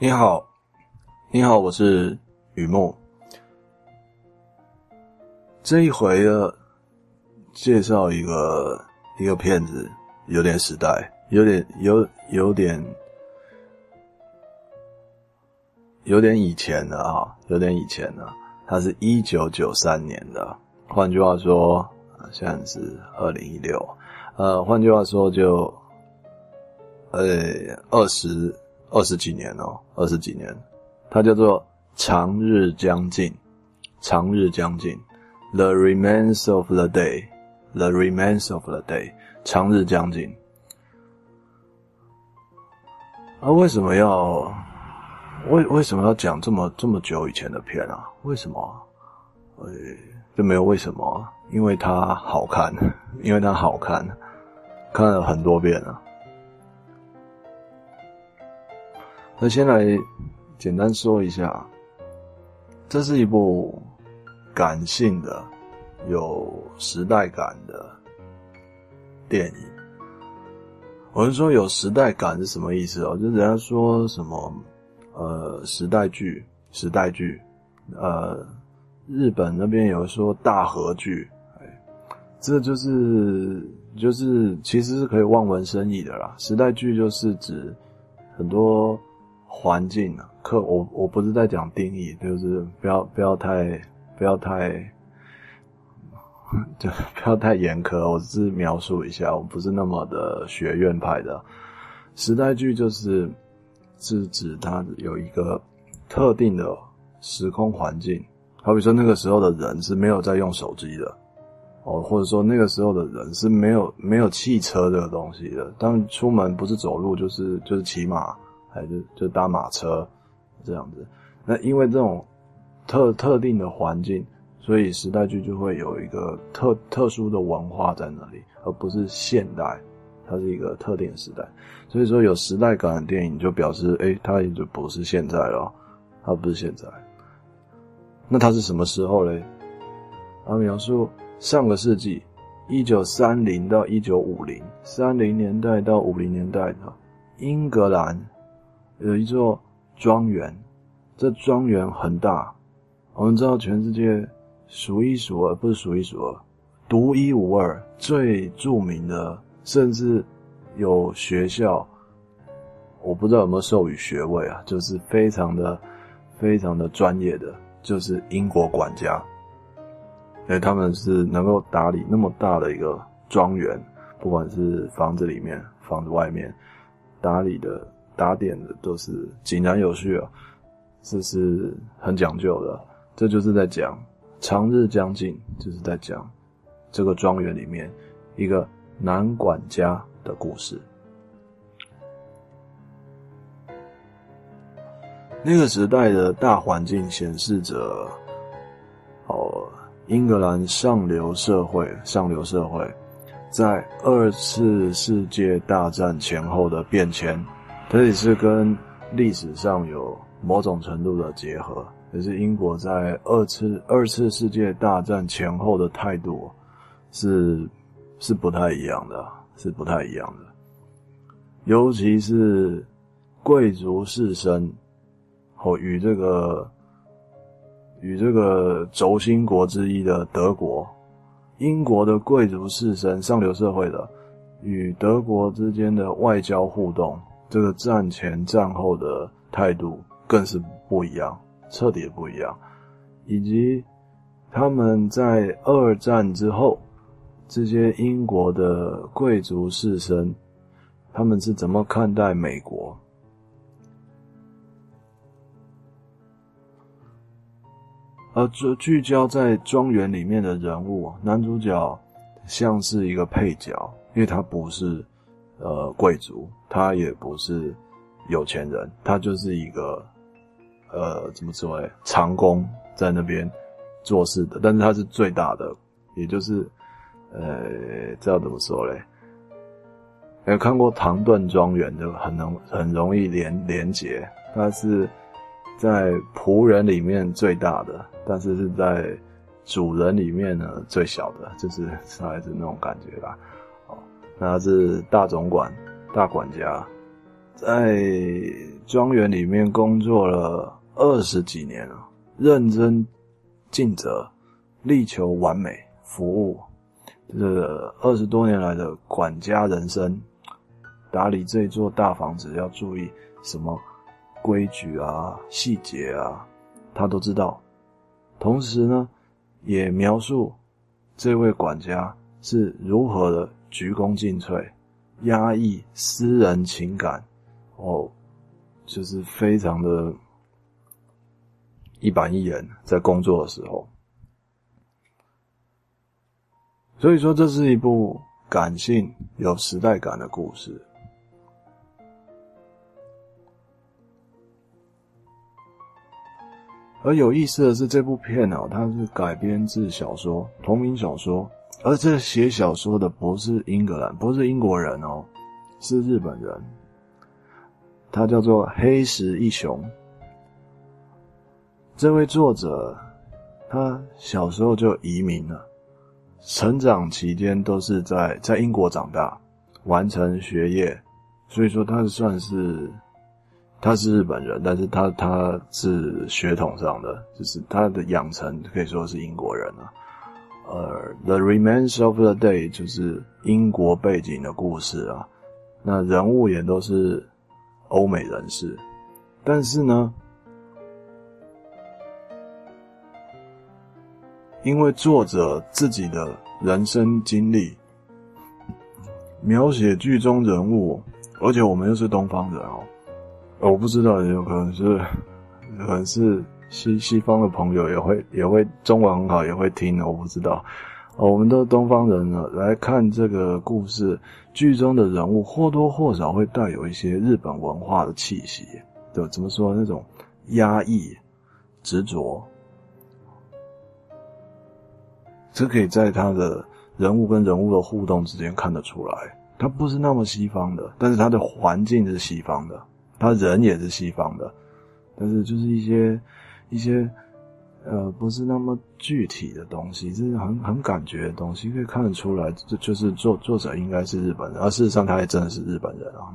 你好，你好，我是雨墨。这一回的介绍一个一个片子，有点时代，有点有有点有点以前的啊，有点以前的。它是一九九三年的，换句话说，现在是二零一六。呃，换句话说，就呃二十。二十几年哦，二十几年，它叫做《长日将近》，长日将近，《The Remains of the Day》，《The Remains of the Day》，长日将近。啊，为什么要为为什么要讲这么这么久以前的片啊？为什么？呃，就没有为什么，因为它好看，因为它好看，看了很多遍了。那先来简单说一下，这是一部感性的、有时代感的电影。我是说有时代感是什么意思哦？就是人家说什么呃时代剧、时代剧，呃日本那边有说大和剧，哎，这就是就是其实是可以望文生义的啦。时代剧就是指很多。环境啊，可我我不是在讲定义，就是不要不要太不要太，就不要太严苛。我只是描述一下，我不是那么的学院派的。时代剧就是是指它有一个特定的时空环境，好比说那个时候的人是没有在用手机的，哦，或者说那个时候的人是没有没有汽车这个东西的，当出门不是走路就是就是骑马。还是就搭马车这样子，那因为这种特特定的环境，所以时代剧就会有一个特特殊的文化在那里，而不是现代，它是一个特定时代。所以说有时代感的电影就表示，诶，它也就不是现在了，它不是现在。那它是什么时候嘞？它描述上个世纪一九三零到一九五零，三零年代到五零年代的英格兰。有一座庄园，这庄园很大，我们知道全世界数一数二，不是数一数二，独一无二，最著名的，甚至有学校，我不知道有没有授予学位啊，就是非常的、非常的专业的，就是英国管家，因为他们是能够打理那么大的一个庄园，不管是房子里面、房子外面打理的。打点的都是井然有序啊，这是很讲究的。这就是在讲长日将近，就是在讲这个庄园里面一个男管家的故事。那个时代的大环境显示着，哦，英格兰上流社会，上流社会在二次世界大战前后的变迁。这也是跟历史上有某种程度的结合，也是英国在二次二次世界大战前后的态度是是不太一样的，是不太一样的。尤其是贵族士绅，和与这个与这个轴心国之一的德国，英国的贵族士绅上流社会的与德国之间的外交互动。这个战前战后的态度更是不一样，彻底不一样，以及他们在二战之后，这些英国的贵族士绅，他们是怎么看待美国？而聚聚焦在庄园里面的人物，男主角像是一个配角，因为他不是。呃，贵族，他也不是有钱人，他就是一个呃，怎么说呢？长工在那边做事的，但是他是最大的，也就是呃，这要怎么说嘞？有看过唐顿庄园的，很能很容易连连结，他是在仆人里面最大的，但是是在主人里面呢最小的，就是大概是那种感觉啦。他是大总管、大管家，在庄园里面工作了二十几年了，认真尽责，力求完美服务。这二十多年来的管家人生，打理这座大房子要注意什么规矩啊、细节啊，他都知道。同时呢，也描述这位管家是如何的鞠躬尽瘁，压抑私人情感，哦，就是非常的一板一眼，在工作的时候。所以说，这是一部感性、有时代感的故事。而有意思的是，这部片哦，它是改编自小说，同名小说，而这写小说的不是英格兰，不是英国人哦，是日本人。他叫做黑石一雄。这位作者，他小时候就移民了。成长期间都是在在英国长大，完成学业，所以说他算是他是日本人，但是他他是血统上的，就是他的养成可以说是英国人啊。呃，《The Remains of the Day》就是英国背景的故事啊，那人物也都是欧美人士，但是呢，因为作者自己的人生经历，描写剧中人物，而且我们又是东方人哦，我不知道，也有可能是，可能是西西方的朋友也会也会中文很好，也会听，我不知道。我们都是东方人呢，来看这个故事，剧中的人物或多或少会带有一些日本文化的气息，对，怎么说那种压抑、执着。这可以在他的人物跟人物的互动之间看得出来，他不是那么西方的，但是他的环境是西方的，他人也是西方的，但是就是一些一些呃不是那么具体的东西，这是很很感觉的东西，可以看得出来，这就是作作者应该是日本人，而事实上他也真的是日本人啊，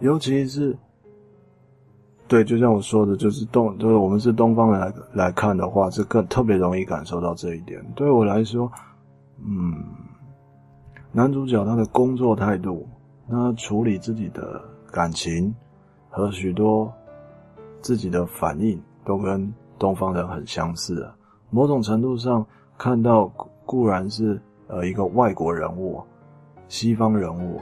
尤其是。对，就像我说的，就是东，就是我们是东方人来来看的话，这更特别容易感受到这一点。对我来说，嗯，男主角他的工作态度，他处理自己的感情和许多自己的反应，都跟东方人很相似啊。某种程度上看到，固然是呃一个外国人物，西方人物。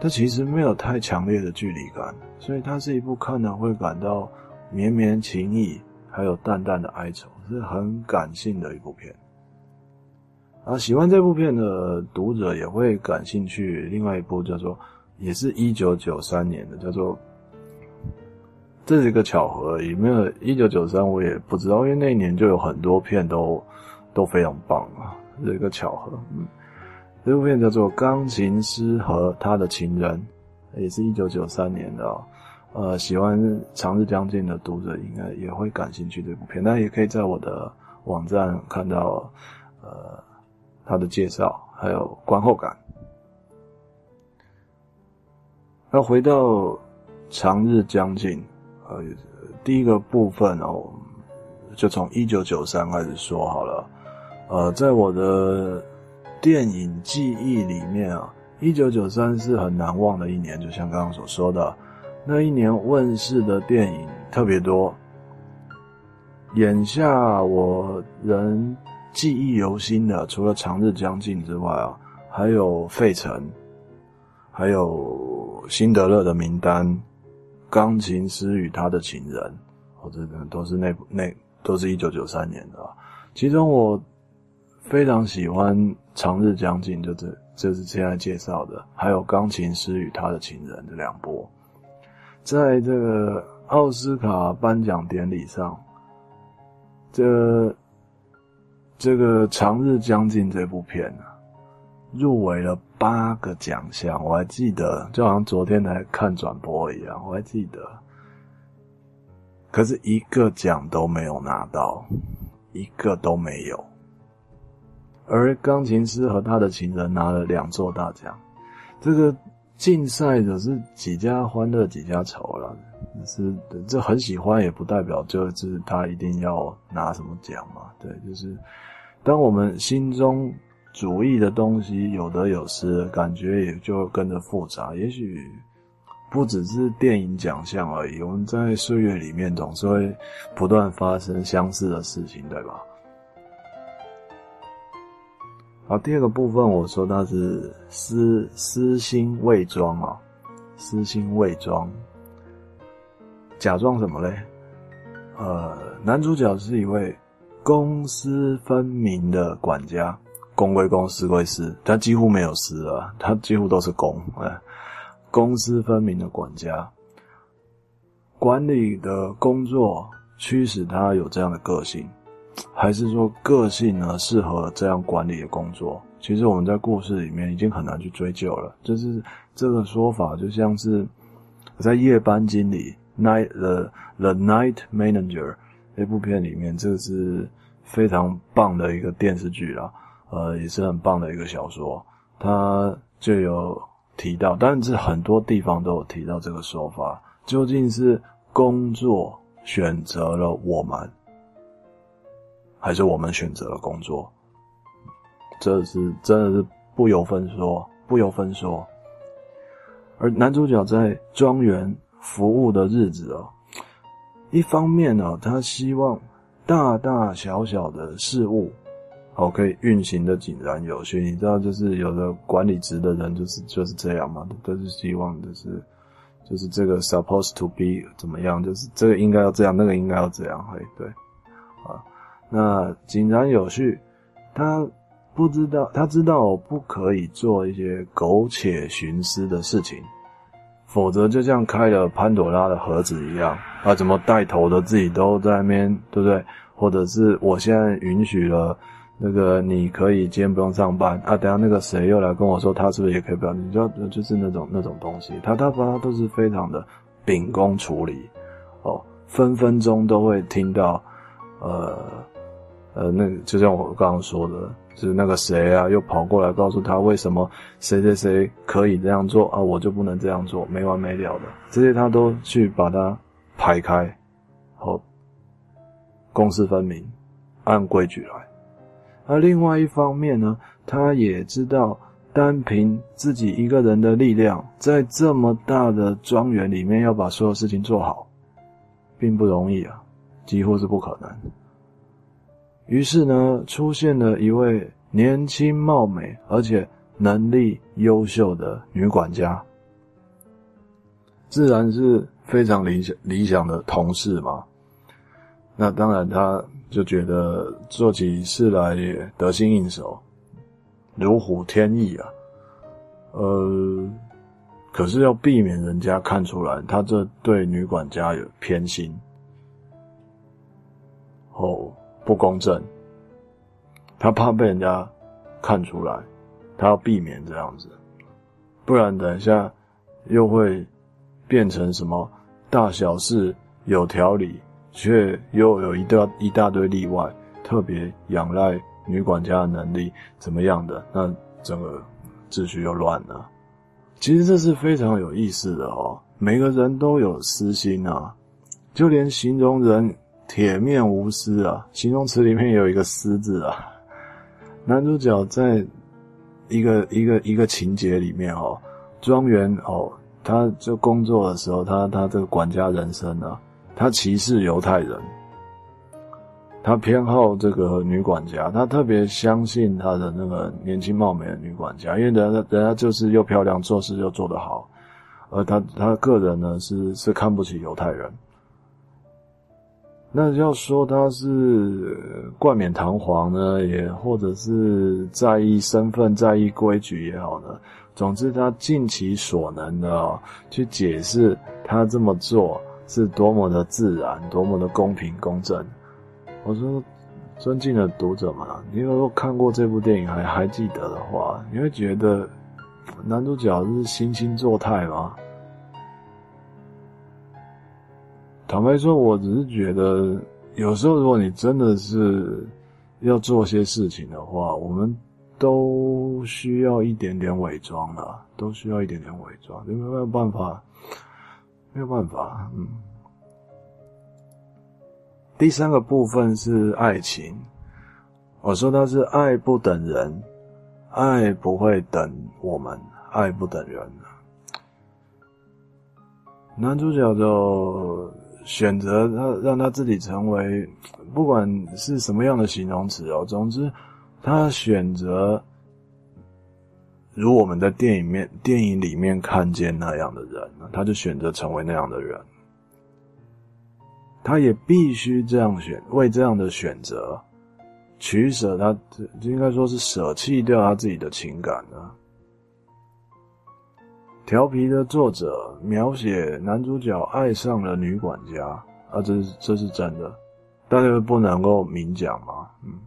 它其实没有太强烈的距离感，所以它是一部看了会感到绵绵情意，还有淡淡的哀愁，是很感性的一部片。啊，喜欢这部片的读者也会感兴趣。另外一部叫做，也是一九九三年的，叫做，这是一个巧合而已，没有一九九三我也不知道，因为那一年就有很多片都都非常棒啊，是一个巧合，嗯。这部片叫做《钢琴师和他的情人》，也是一九九三年的哦。呃，喜欢《长日将近》的读者应该也会感兴趣这部片，但也可以在我的网站看到呃他的介绍还有观后感。那回到《长日将近》，呃，第一个部分哦，就从一九九三开始说好了。呃，在我的。电影记忆里面啊，一九九三是很难忘的一年，就像刚刚所说的，那一年问世的电影特别多。眼下我仍记忆犹新的，除了《长日将近》之外啊，还有《费城》，还有《辛德勒的名单》，《钢琴师与他的情人》，哦，这个都是那那都是一九九三年的。其中我非常喜欢。长日将近，就这，就是现在介绍的，还有《钢琴师与他的情人》这两部，在这个奥斯卡颁奖典礼上，这这个《长日将近》这部片啊，入围了八个奖项，我还记得，就好像昨天才看转播一样，我还记得，可是一个奖都没有拿到，一个都没有。而钢琴师和他的情人拿了两座大奖，这个竞赛的是几家欢乐几家愁了，是这很喜欢也不代表就是他一定要拿什么奖嘛。对，就是当我们心中主义的东西有得有失，感觉也就跟着复杂。也许不只是电影奖项而已，我们在岁月里面总是会不断发生相似的事情，对吧？好，第二个部分我说他是私私心伪装啊，私心伪装，假装什么嘞？呃，男主角是一位公私分明的管家，公归公，私归私，他几乎没有私啊，他几乎都是公，哎，公私分明的管家，管理的工作驱使他有这样的个性。还是说个性呢适合这样管理的工作？其实我们在故事里面已经很难去追究了。就是这个说法，就像是在《夜班经理》（Night the the Night Manager） 那部片里面，这个是非常棒的一个电视剧啦，呃，也是很棒的一个小说。它就有提到，但是很多地方都有提到这个说法。究竟是工作选择了我们？还是我们选择了工作，这是真的是不由分说，不由分说。而男主角在庄园服务的日子哦，一方面呢，他希望大大小小的事物哦可以运行的井然有序。你知道，就是有的管理职的人就是就是这样嘛，都是希望就是就是这个 supposed to be 怎么样，就是这个应该要这样，那个应该要这样，嘿，对，啊。那井然有序，他不知道，他知道我不可以做一些苟且徇私的事情，否则就像开了潘朵拉的盒子一样啊！怎么带头的自己都在那边，对不对？或者是我现在允许了那个你可以今天不用上班啊，等下那个谁又来跟我说他是不是也可以不要？你知道，就是那种那种东西，他他他都是非常的秉公处理哦，分分钟都会听到呃。呃，那就像我刚刚说的，就是那个谁啊，又跑过来告诉他为什么谁谁谁可以这样做啊，我就不能这样做，没完没了的，这些他都去把它排开，好，公私分明，按规矩来。而另外一方面呢，他也知道单凭自己一个人的力量，在这么大的庄园里面要把所有事情做好，并不容易啊，几乎是不可能。于是呢，出现了一位年轻貌美而且能力优秀的女管家，自然是非常理想理想的同事嘛。那当然，他就觉得做起事来得心应手，如虎添翼啊。呃，可是要避免人家看出来他这对女管家有偏心。哦。不公正，他怕被人家看出来，他要避免这样子，不然等一下又会变成什么大小事有条理，却又有一大一大堆例外，特别仰赖女管家的能力怎么样的，那整个秩序又乱了。其实这是非常有意思的哦，每个人都有私心啊，就连形容人。铁面无私啊，形容词里面有一个“私”字啊。男主角在一个一个一个情节里面哦，庄园哦，他就工作的时候，他他这个管家人生啊，他歧视犹太人，他偏好这个女管家，他特别相信他的那个年轻貌美的女管家，因为人家人家就是又漂亮，做事又做得好，而他他个人呢是是看不起犹太人。那要说他是冠冕堂皇呢，也或者是在意身份、在意规矩也好呢。总之，他尽其所能的哦，去解释他这么做是多么的自然、多么的公平公正。我说，尊敬的读者们，你如果看过这部电影还还记得的话，你会觉得男主角是惺惺作态吗？坦白说，我只是觉得，有时候如果你真的是要做些事情的话，我们都需要一点点伪装了，都需要一点点伪装，你没有办法，没有办法，嗯。第三个部分是爱情，我说它是爱不等人，爱不会等我们，爱不等人。男主角就选择他，让他自己成为，不管是什么样的形容词哦，总之。他选择如我们在电影面、电影里面看见那样的人，他就选择成为那样的人。他也必须这样选，为这样的选择取舍他这，应该说是舍弃掉他自己的情感呢。调皮的作者描写男主角爱上了女管家啊，这是这是真的，但是不能够明讲嘛，嗯。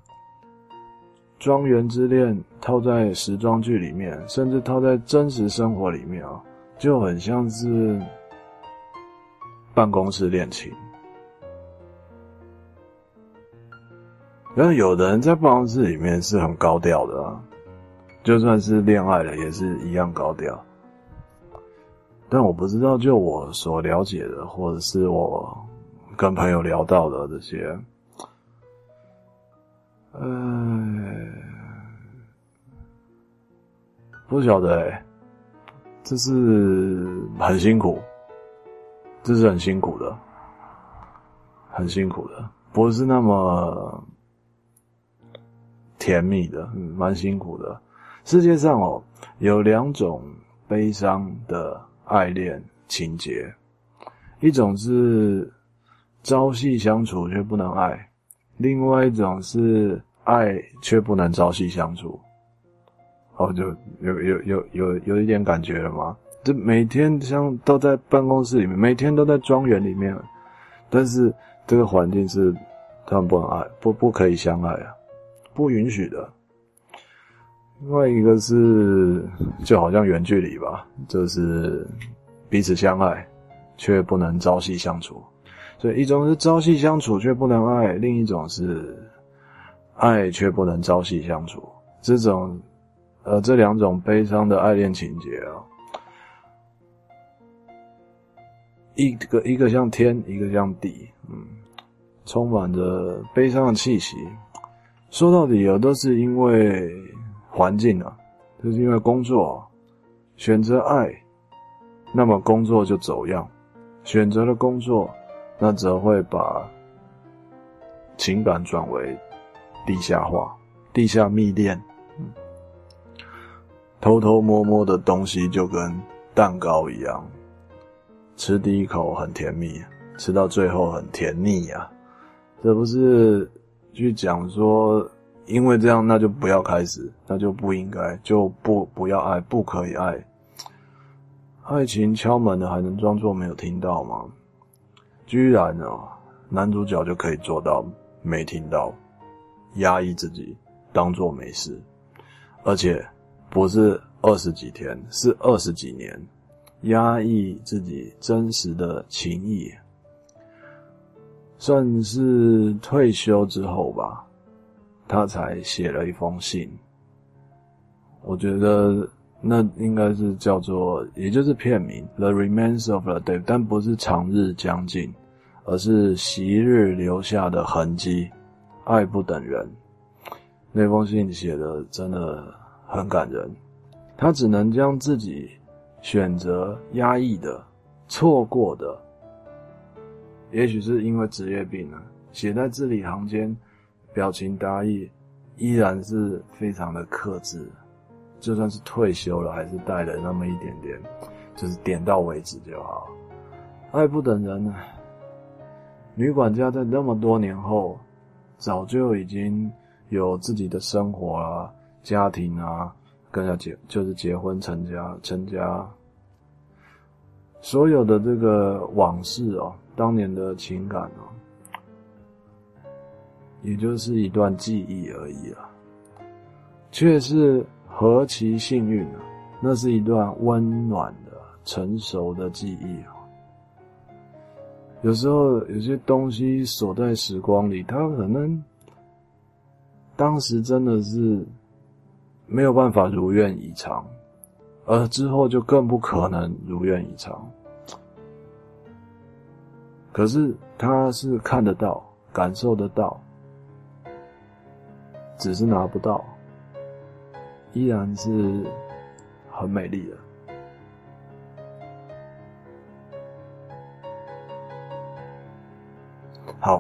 庄园之恋套在时装剧里面，甚至套在真实生活里面啊，就很像是办公室恋情。然后有的人在办公室里面是很高调的啊，就算是恋爱了，也是一样高调。但我不知道，就我所了解的，或者是我跟朋友聊到的这些。呃，不晓得哎，这是很辛苦，这是很辛苦的，很辛苦的，不是那么甜蜜的，嗯，蛮辛苦的。世界上哦，有两种悲伤的爱恋情节，一种是朝夕相处却不能爱。另外一种是爱却不能朝夕相处，哦，就有有有有有一点感觉了吗？就每天像都在办公室里面，每天都在庄园里面，但是这个环境是他们不能爱，不不可以相爱啊，不允许的。另外一个是就好像远距离吧，就是彼此相爱，却不能朝夕相处。所以一种是朝夕相处却不能爱，另一种是爱却不能朝夕相处。这种，呃，这两种悲伤的爱恋情节啊，一个一个像天，一个像地，嗯，充满着悲伤的气息。说到底，啊都是因为环境啊，就是因为工作选择爱，那么工作就走样，选择了工作。那则会把情感转为地下化、地下密恋，偷偷摸摸的东西就跟蛋糕一样，吃第一口很甜蜜，吃到最后很甜腻呀。这不是去讲说，因为这样那就不要开始，那就不应该，就不不要爱，不可以爱。爱情敲门了，还能装作没有听到吗？居然哦，男主角就可以做到没听到，压抑自己，当做没事，而且不是二十几天，是二十几年，压抑自己真实的情谊，算是退休之后吧，他才写了一封信。我觉得那应该是叫做，也就是片名《The Remains of the Day》，但不是长日将尽。而是昔日留下的痕迹，爱不等人。那封信写的真的很感人。他只能将自己选择压抑的、错过的，也许是因为职业病呢，写在字里行间，表情达意，依然是非常的克制。就算是退休了，还是带了那么一点点，就是点到为止就好。爱不等人呢。女管家在那么多年后，早就已经有自己的生活啊、家庭啊，跟他结就是结婚成家成家，所有的这个往事哦，当年的情感哦，也就是一段记忆而已啊，却是何其幸运啊！那是一段温暖的、成熟的记忆啊。有时候有些东西锁在时光里，它可能当时真的是没有办法如愿以偿，而之后就更不可能如愿以偿。可是他是看得到、感受得到，只是拿不到，依然是很美丽的。好，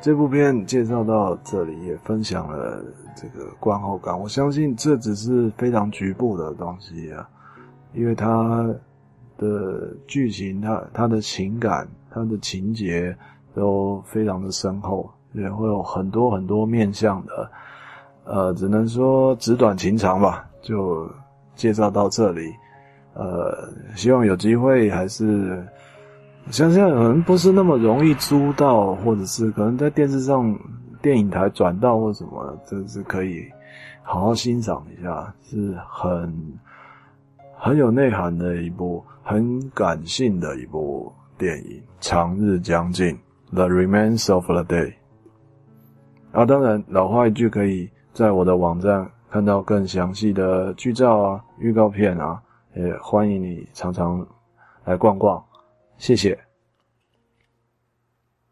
这部片介绍到这里，也分享了这个观后感。我相信这只是非常局部的东西啊，因为它。的剧情，它它的情感，它的情节都非常的深厚，也会有很多很多面向的，呃，只能说纸短情长吧，就介绍到这里。呃，希望有机会还是，想想可能不是那么容易租到，或者是可能在电视上、电影台转到或什么，这是可以好好欣赏一下，是很。很有内涵的一部，很感性的一部电影，《长日将尽》（The Remains of the Day）。啊，当然，老话一句，可以在我的网站看到更详细的剧照啊、预告片啊，也欢迎你常常来逛逛，谢谢。